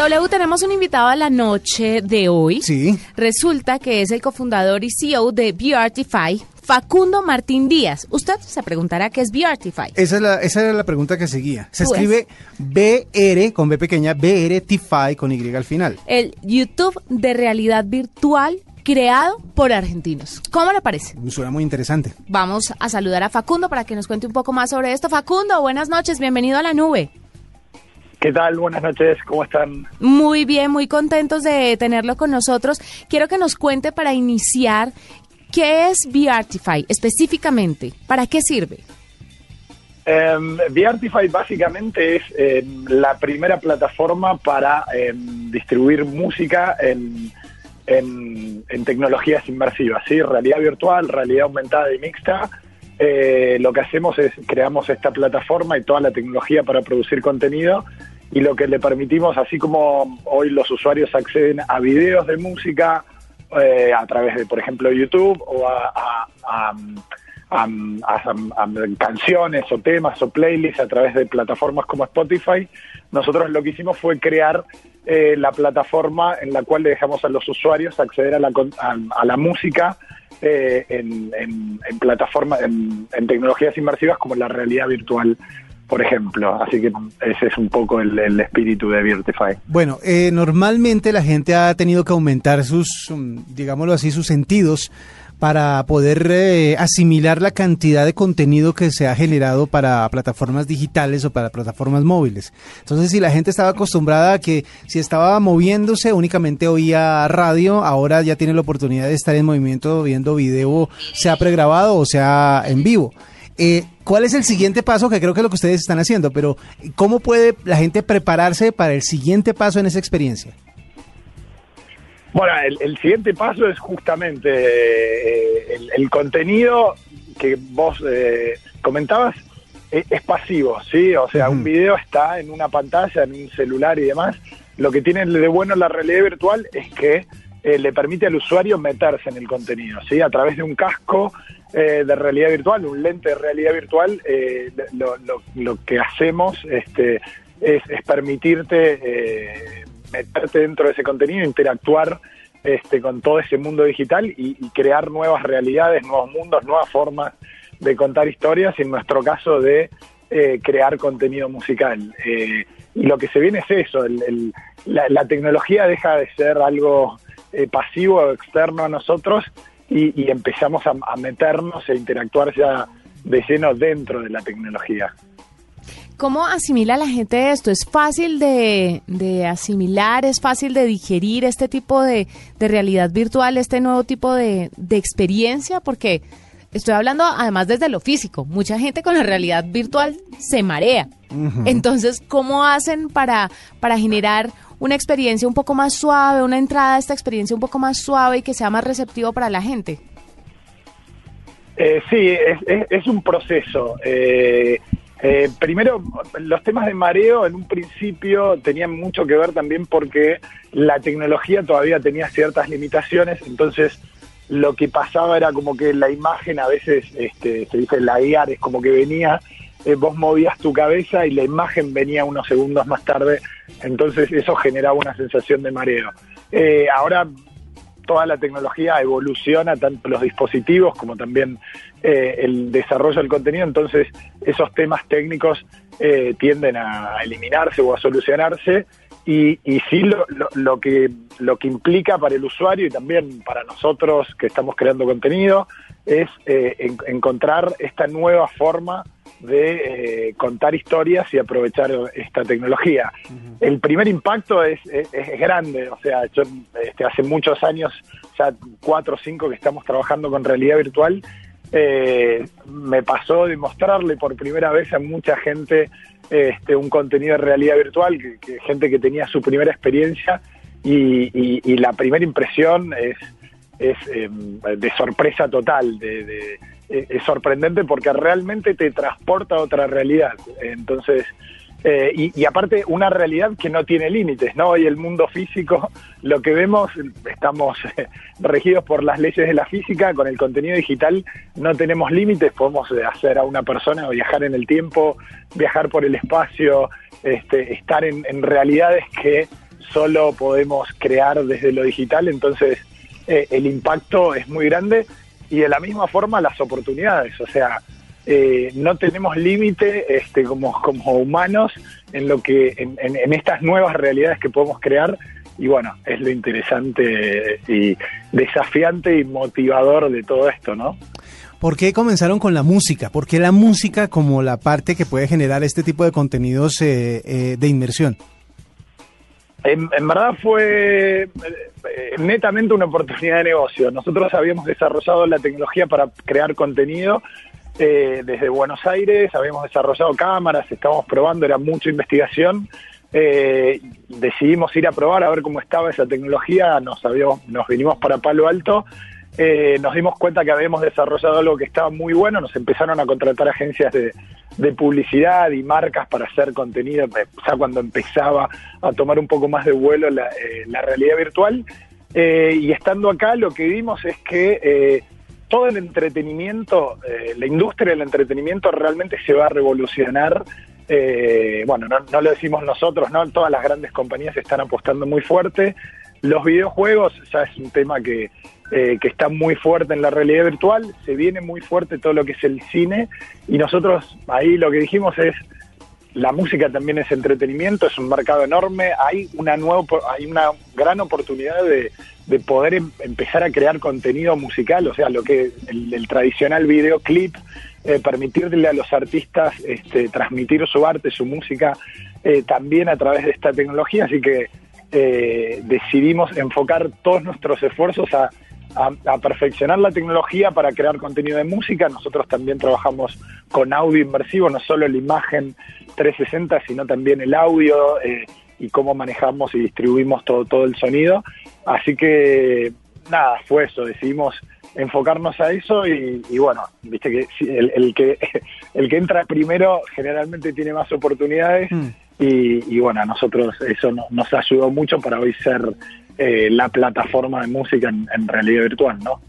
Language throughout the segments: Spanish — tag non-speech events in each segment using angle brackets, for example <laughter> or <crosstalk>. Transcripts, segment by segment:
W, tenemos un invitado a la noche de hoy. Sí. Resulta que es el cofundador y CEO de BRTify, Facundo Martín Díaz. Usted se preguntará qué es BRTify. Esa, es la, esa era la pregunta que seguía. Se Pues. escribe BR con B pequeña, BRTify con Y al final. El YouTube de realidad virtual creado por argentinos. ¿Cómo le parece? Suena muy interesante. Vamos a saludar a Facundo para que nos cuente un poco más sobre esto. Facundo, buenas noches, bienvenido a la nube. ¿Qué tal? Buenas noches, ¿cómo están? Muy bien, muy contentos de tenerlo con nosotros. Quiero que nos cuente para iniciar qué es BRTify específicamente, para qué sirve. Um, Beartify básicamente es eh, la primera plataforma para eh, distribuir música en, en, en tecnologías inmersivas, ¿sí? realidad virtual, realidad aumentada y mixta. Eh, lo que hacemos es creamos esta plataforma y toda la tecnología para producir contenido y lo que le permitimos, así como hoy los usuarios acceden a videos de música eh, a través de, por ejemplo, YouTube o a, canciones o temas o playlists a través de plataformas como Spotify, nosotros lo que hicimos fue crear eh, la plataforma en la cual le dejamos a los usuarios acceder a la, a, la música eh, en, en, en, en tecnologías inmersivas como la realidad virtual, por ejemplo. Así que ese es un poco el, espíritu de Virtify. Bueno, eh, normalmente la gente ha tenido que aumentar sus, um, digámoslo así, sus sentidos para poder eh, asimilar la cantidad de contenido que se ha generado para plataformas digitales o para plataformas móviles. Entonces, si la gente estaba acostumbrada a que si estaba moviéndose únicamente oía radio, ahora ya tiene la oportunidad de estar en movimiento viendo video, sea pregrabado o sea en vivo. Eh, ¿Cuál es el siguiente paso? Que creo que es lo que ustedes están haciendo, pero ¿cómo puede la gente prepararse para el siguiente paso en esa experiencia? Bueno, el, el siguiente paso es justamente eh, el, el contenido que vos eh, comentabas eh, es pasivo, ¿sí? O sea, un video está en una pantalla, en un celular y demás. Lo que tiene de bueno la realidad virtual es que eh, le permite al usuario meterse en el contenido, ¿sí? A través de un casco eh, de realidad virtual, un lente de realidad virtual, eh, lo, lo- lo que hacemos este, es, permitirte eh, meterte dentro de ese contenido, interactuar este, con todo ese mundo digital y, crear nuevas realidades, nuevos mundos, nuevas formas de contar historias en nuestro caso de eh, crear contenido musical. Eh, y lo que se viene es eso, el- la, tecnología deja de ser algo pasivo o externo a nosotros y, y empezamos a, a meternos e interactuar ya de lleno dentro de la tecnología. ¿Cómo asimila la gente esto? ¿Es fácil de, de asimilar? ¿Es fácil de digerir este tipo de, de realidad virtual, este nuevo tipo de, de experiencia? Porque estoy hablando además desde lo físico. Mucha gente con la realidad virtual se marea. Entonces, ¿cómo hacen para, para generar una experiencia un poco más suave, una entrada a esta experiencia un poco más suave y que sea más receptivo para la gente? Eh, sí, es, es- es un proceso. Eh, eh, primero, los temas de mareo en un principio tenían mucho que ver también porque la tecnología todavía tenía ciertas limitaciones, entonces lo que pasaba era como que la imagen a veces, este, se dice laguear, es como que venía, eh, vos movías tu cabeza y la imagen venía unos segundos más tarde, entonces eso generaba una sensación de mareo. Eh, ahora toda la tecnología evoluciona, tanto los dispositivos como también eh, el desarrollo del contenido, entonces esos temas técnicos eh, tienden a eliminarse o a solucionarse y, y sí lo, que, lo que implica para el usuario y también para nosotros que estamos creando contenido es eh, en- encontrar esta nueva forma de eh, contar historias y aprovechar esta tecnología. El primer impacto es, es, es grande, o sea, yo este, hace muchos años, ya cuatro o cinco que estamos trabajando con realidad virtual, eh, me pasó de mostrarle por primera vez a mucha gente este, un contenido de realidad virtual, que, que gente que tenía su primera experiencia y, y- y la primera impresión es, es eh, de sorpresa total, de, de- es sorprendente porque realmente te transporta a otra realidad. Entonces, eh, y, y aparte una realidad que no tiene límites, ¿no? Hoy el mundo físico, <laughs> lo que vemos, estamos eh, regidos por las leyes de la física, con el contenido digital no tenemos límites, podemos eh, hacer a una persona viajar en el tiempo, viajar por el espacio, este, estar en, en realidades que solo podemos crear desde lo digital, entonces eh, el impacto es muy grande y de la misma forma las oportunidades, o sea, eh, no tenemos límite este, como, como humanos en lo que en, en, estas nuevas realidades que podemos crear y bueno es lo interesante y desafiante y motivador de todo esto no ¿Por qué comenzaron con la música? ¿Por qué la música como la parte que puede generar este tipo de contenidos eh, eh, de inmersión? En, verdad fue netamente una oportunidad de negocio. Nosotros habíamos desarrollado la tecnología para crear contenido eh, desde Buenos Aires, habíamos desarrollado cámaras, estábamos probando, era mucha investigación. Eh, decidimos ir a probar a ver cómo estaba esa tecnología, nos, habíamos, nos vinimos para Palo Alto, eh, nos dimos cuenta que habíamos desarrollado algo que estaba muy bueno, nos empezaron a contratar agencias de, publicidad y marcas para hacer contenido, ya cuando empezaba a tomar un poco más de vuelo la, la realidad virtual. y estando acá lo que vimos es que todo el entretenimiento, eh, la industria del entretenimiento realmente se va a revolucionar. Eh, bueno, no, lo decimos nosotros, ¿no? Todas las grandes compañías están apostando muy fuerte. Los videojuegos ya es un tema que, eh, que está muy fuerte en la realidad virtual, se viene muy fuerte todo lo que es el cine y nosotros ahí lo que dijimos es la música también es entretenimiento, es un mercado enorme, hay una nueva, hay una gran oportunidad de, poder em, empezar a crear contenido musical, o sea, lo que el, tradicional videoclip, eh, permitirle a los artistas este, transmitir su arte, su música, eh, también a través de esta tecnología, así que eh, decidimos enfocar todos nuestros esfuerzos a perfeccionar la tecnología para crear contenido de música. Nosotros también trabajamos con audio inmersivo, no solo la imagen 360, sino también el audio eh, y cómo manejamos y distribuimos todo, todo el sonido. Así que nada, fue eso, decidimos enfocarnos a eso y, bueno, viste que el, que <laughs> el que entra primero generalmente tiene más oportunidades mm. Y, bueno, a nosotros eso nos ayudó mucho para hoy ser eh, la plataforma de música en, realidad virtual, ¿no?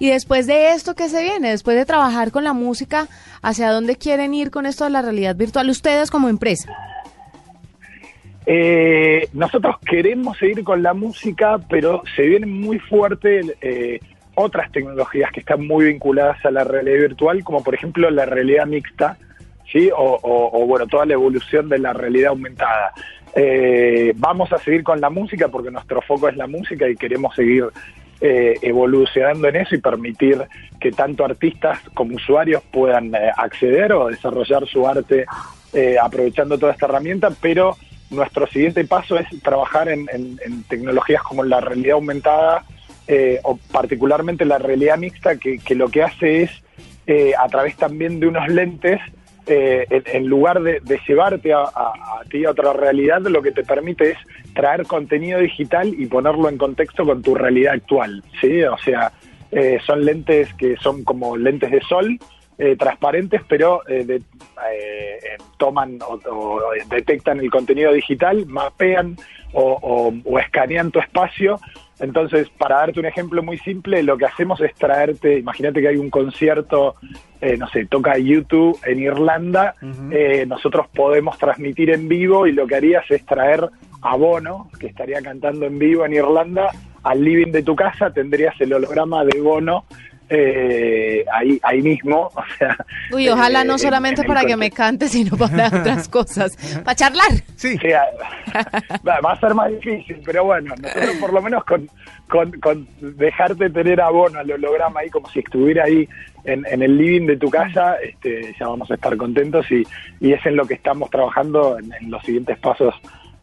Y después de esto, ¿qué se viene? Después de trabajar con la música, ¿hacia dónde quieren ir con esto de la realidad virtual ustedes como empresa? Eh, nosotros queremos seguir con la música, pero se vienen muy fuertes eh, otras tecnologías que están muy vinculadas a la realidad virtual, como por ejemplo la realidad mixta, ¿sí? O, o bueno, toda la evolución de la realidad aumentada. Eh, vamos a seguir con la música porque nuestro foco es la música y queremos seguir eh, evolucionando en eso y permitir que tanto artistas como usuarios puedan eh, acceder o desarrollar su arte aprovechando toda esta herramienta, pero nuestro siguiente paso es trabajar en, tecnologías como la realidad aumentada o particularmente la realidad mixta, que, lo que hace es, a través también de unos lentes, eh, en, lugar de, llevarte a, ti a otra realidad, lo que te permite es traer contenido digital y ponerlo en contexto con tu realidad actual, ¿sí? O sea, eh, son lentes que son como lentes de sol, eh, transparentes, pero toman o, detectan el contenido digital, mapean o, escanean tu espacio. Entonces, para darte un ejemplo muy simple, lo que hacemos es traerte, imagínate que hay un concierto, eh, no sé, toca YouTube en Irlanda, eh, nosotros podemos transmitir en vivo y lo que harías es traer a Bono, que estaría cantando en vivo en Irlanda, al living de tu casa, tendrías el holograma de Bono eh, ahí, ahí mismo. <laughs> O sea, Uy, ojalá no solamente para que me cante, sino para <laughs> otras cosas, para charlar. Sí. <laughs> va a ser más difícil, pero bueno, nosotros por lo menos con, con, dejarte tener abono al holograma ahí como si estuviera ahí en, en, el living de tu casa, este, ya vamos a estar contentos y, y es en lo que estamos trabajando en los siguientes pasos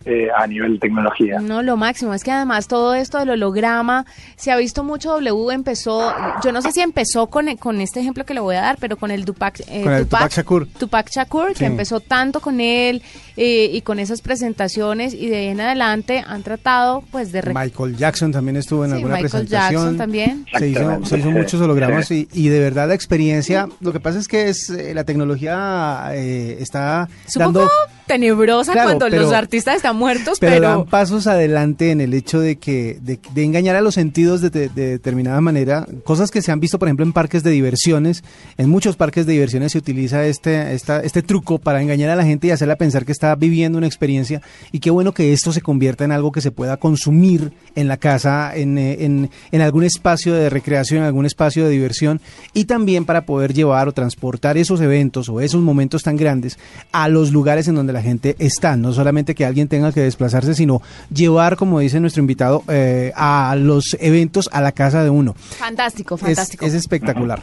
eh, a nivel tecnología. No, lo máximo. Es que además todo esto del holograma, se ha visto mucho, W empezó, yo no sé si empezó con, con este ejemplo que le voy a dar, pero con el Tupac, eh, con el Tupac, Shakur. Tupac Shakur, que empezó tanto con él eh, y con esas presentaciones y de ahí en adelante han tratado pues de... Michael Jackson también estuvo en alguna Michael presentación. Jackson también. Se hizo, se hizo muchos hologramas y, y, de verdad la experiencia, lo que pasa es que es la tecnología está dando tenebrosa cuando los artistas están muertos, pero, dan pasos adelante en el hecho de que de, engañar a los sentidos de, determinada manera, cosas que se han visto, por ejemplo, en parques de diversiones, en muchos parques de diversiones se utiliza este esta, este truco para engañar a la gente y hacerla pensar que está está viviendo una experiencia y qué bueno que esto se convierta en algo que se pueda consumir en la casa, en, eh, en, en algún espacio de recreación, en algún espacio de diversión y también para poder llevar o transportar esos eventos o esos momentos tan grandes a los lugares en donde la gente está. No solamente que alguien tenga que desplazarse, sino llevar, como dice nuestro invitado, eh, a los eventos a la casa de uno. Fantástico, fantástico. Es, espectacular.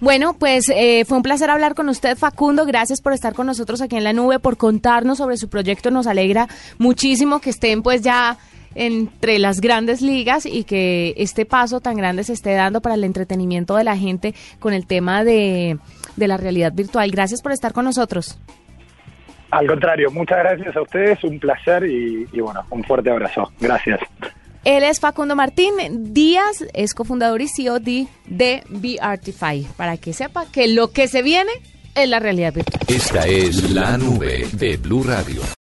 Bueno, pues eh, fue un placer hablar con usted, Facundo. Gracias por estar con nosotros aquí en la nube, por contarnos sobre su proyecto. Nos alegra muchísimo que estén pues ya entre las grandes ligas y que este paso tan grande se esté dando para el entretenimiento de la gente con el tema de, de la realidad virtual. Gracias por estar con nosotros. Al contrario, muchas gracias a ustedes, un placer y, y bueno, un fuerte abrazo. Gracias. Él es Facundo Martín Díaz, es cofundador y CEO de, de BeArtify, para que sepa que lo que se viene es la realidad virtual. Esta es la nube de Blue Radio.